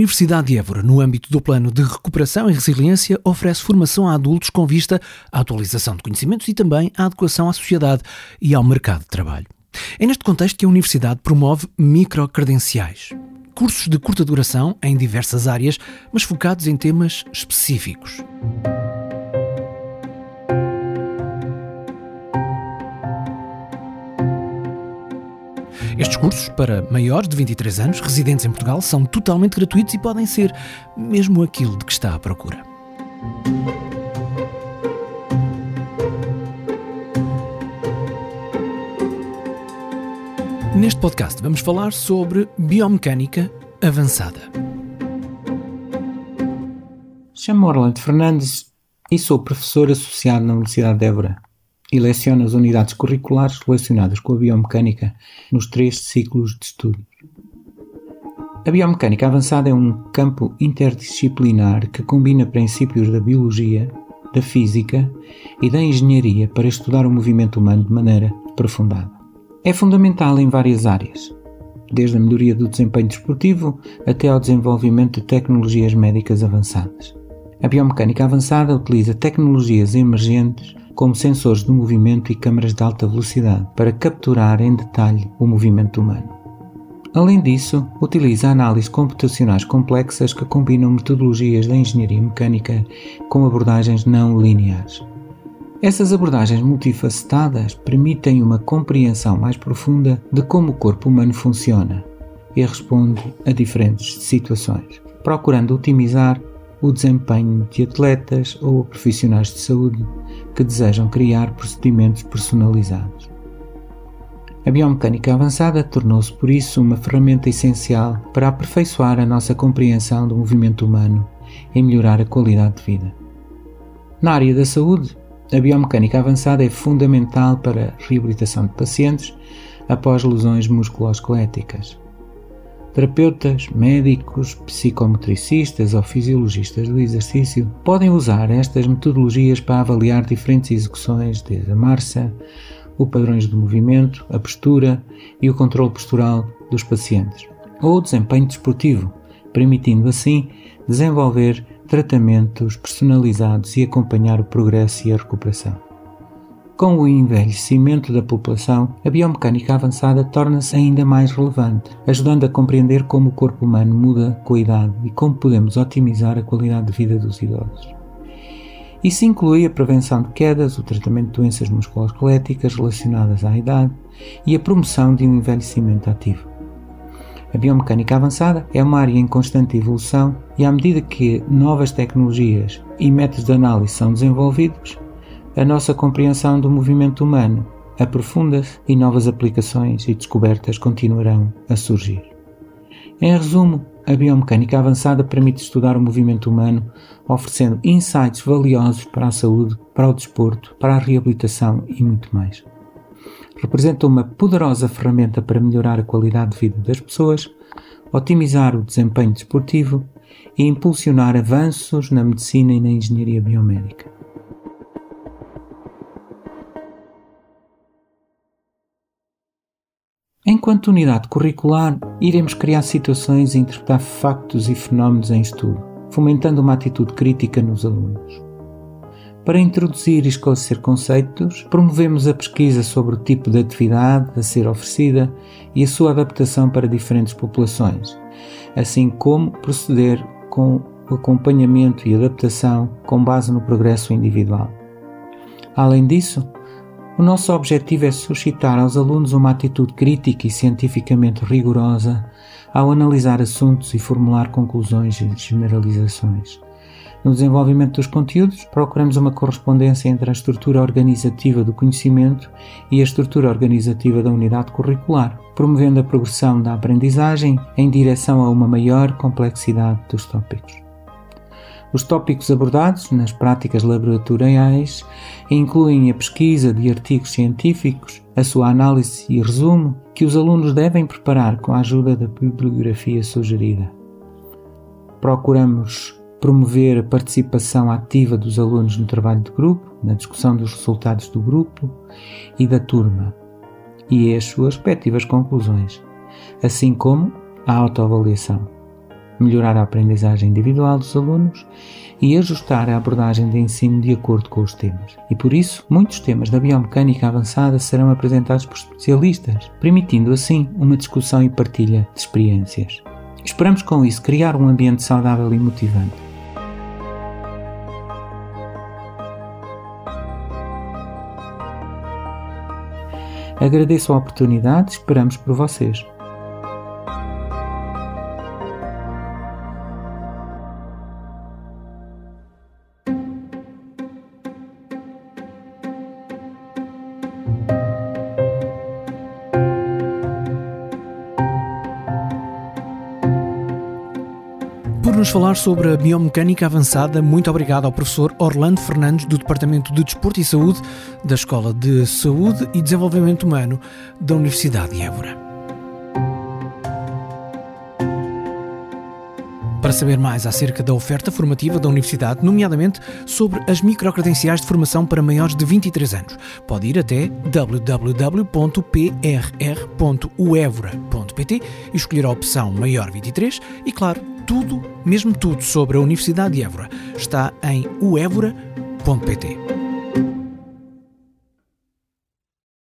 Universidade de Évora, no âmbito do Plano de Recuperação e Resiliência, oferece formação a adultos com vista à atualização de conhecimentos e também à adequação à sociedade e ao mercado de trabalho. É neste contexto que a Universidade promove microcredenciais. Cursos de curta duração em diversas áreas, mas focados em temas específicos. Estes cursos, para maiores de 23 anos, residentes em Portugal, são totalmente gratuitos e podem ser mesmo aquilo de que está à procura. Neste podcast vamos falar sobre biomecânica avançada. Chamo-me Orlando Fernandes e sou professor associado na Universidade de Évora e leciona as unidades curriculares relacionadas com a biomecânica nos três ciclos de estudos. A biomecânica avançada é um campo interdisciplinar que combina princípios da biologia, da física e da engenharia para estudar o movimento humano de maneira aprofundada. É fundamental em várias áreas, desde a melhoria do desempenho desportivo até ao desenvolvimento de tecnologias médicas avançadas. A biomecânica avançada utiliza tecnologias emergentes como sensores de movimento e câmaras de alta velocidade para capturar em detalhe o movimento humano. Além disso, utiliza análises computacionais complexas que combinam metodologias da engenharia mecânica com abordagens não lineares. Essas abordagens multifacetadas permitem uma compreensão mais profunda de como o corpo humano funciona e responde a diferentes situações, procurando otimizar o desempenho de atletas ou profissionais de saúde que desejam criar procedimentos personalizados. A biomecânica avançada tornou-se, por isso, uma ferramenta essencial para aperfeiçoar a nossa compreensão do movimento humano e melhorar a qualidade de vida. Na área da saúde, a biomecânica avançada é fundamental para a reabilitação de pacientes após lesões musculoesqueléticas. Terapeutas, médicos, psicometricistas ou fisiologistas do exercício podem usar estas metodologias para avaliar diferentes execuções, desde a marcha, os padrões de movimento, a postura e o controle postural dos pacientes, ou o desempenho desportivo, permitindo assim desenvolver tratamentos personalizados e acompanhar o progresso e a recuperação. Com o envelhecimento da população, a biomecânica avançada torna-se ainda mais relevante, ajudando a compreender como o corpo humano muda com a idade e como podemos otimizar a qualidade de vida dos idosos. Isso inclui a prevenção de quedas, o tratamento de doenças musculoesqueléticas relacionadas à idade e a promoção de um envelhecimento ativo. A biomecânica avançada é uma área em constante evolução e, à medida que novas tecnologias e métodos de análise são desenvolvidos, a nossa compreensão do movimento humano aprofunda-se e novas aplicações e descobertas continuarão a surgir. Em resumo, a biomecânica avançada permite estudar o movimento humano, oferecendo insights valiosos para a saúde, para o desporto, para a reabilitação e muito mais. Representa uma poderosa ferramenta para melhorar a qualidade de vida das pessoas, otimizar o desempenho desportivo e impulsionar avanços na medicina e na engenharia biomédica. Enquanto unidade curricular, iremos criar situações e interpretar factos e fenómenos em estudo, fomentando uma atitude crítica nos alunos. Para introduzir e esclarecer conceitos, promovemos a pesquisa sobre o tipo de atividade a ser oferecida e a sua adaptação para diferentes populações, assim como proceder com o acompanhamento e adaptação com base no progresso individual. Além disso, o nosso objetivo é suscitar aos alunos uma atitude crítica e cientificamente rigorosa ao analisar assuntos e formular conclusões e generalizações. No desenvolvimento dos conteúdos, procuramos uma correspondência entre a estrutura organizativa do conhecimento e a estrutura organizativa da unidade curricular, promovendo a progressão da aprendizagem em direção a uma maior complexidade dos tópicos. Os tópicos abordados nas práticas laboratoriais incluem a pesquisa de artigos científicos, a sua análise e resumo, que os alunos devem preparar com a ajuda da bibliografia sugerida. Procuramos promover a participação ativa dos alunos no trabalho de grupo, na discussão dos resultados do grupo e da turma, e as suas respectivas conclusões, assim como a autoavaliação. Melhorar a aprendizagem individual dos alunos e ajustar a abordagem de ensino de acordo com os temas. E por isso, muitos temas da biomecânica avançada serão apresentados por especialistas, permitindo assim uma discussão e partilha de experiências. Esperamos com isso criar um ambiente saudável e motivante. Agradeço a oportunidade, esperamos por vocês. Nos falar sobre a biomecânica avançada, muito obrigado ao professor Orlando Fernandes, do Departamento de Desporto e Saúde da Escola de Saúde e Desenvolvimento Humano da Universidade de Évora. Para saber mais acerca da oferta formativa da Universidade, nomeadamente sobre as microcredenciais de formação para maiores de 23 anos, pode ir até www.prr.uevora.pt e escolher a opção Maior 23 e, claro, tudo, mesmo tudo sobre a Universidade de Évora está em uevora.pt.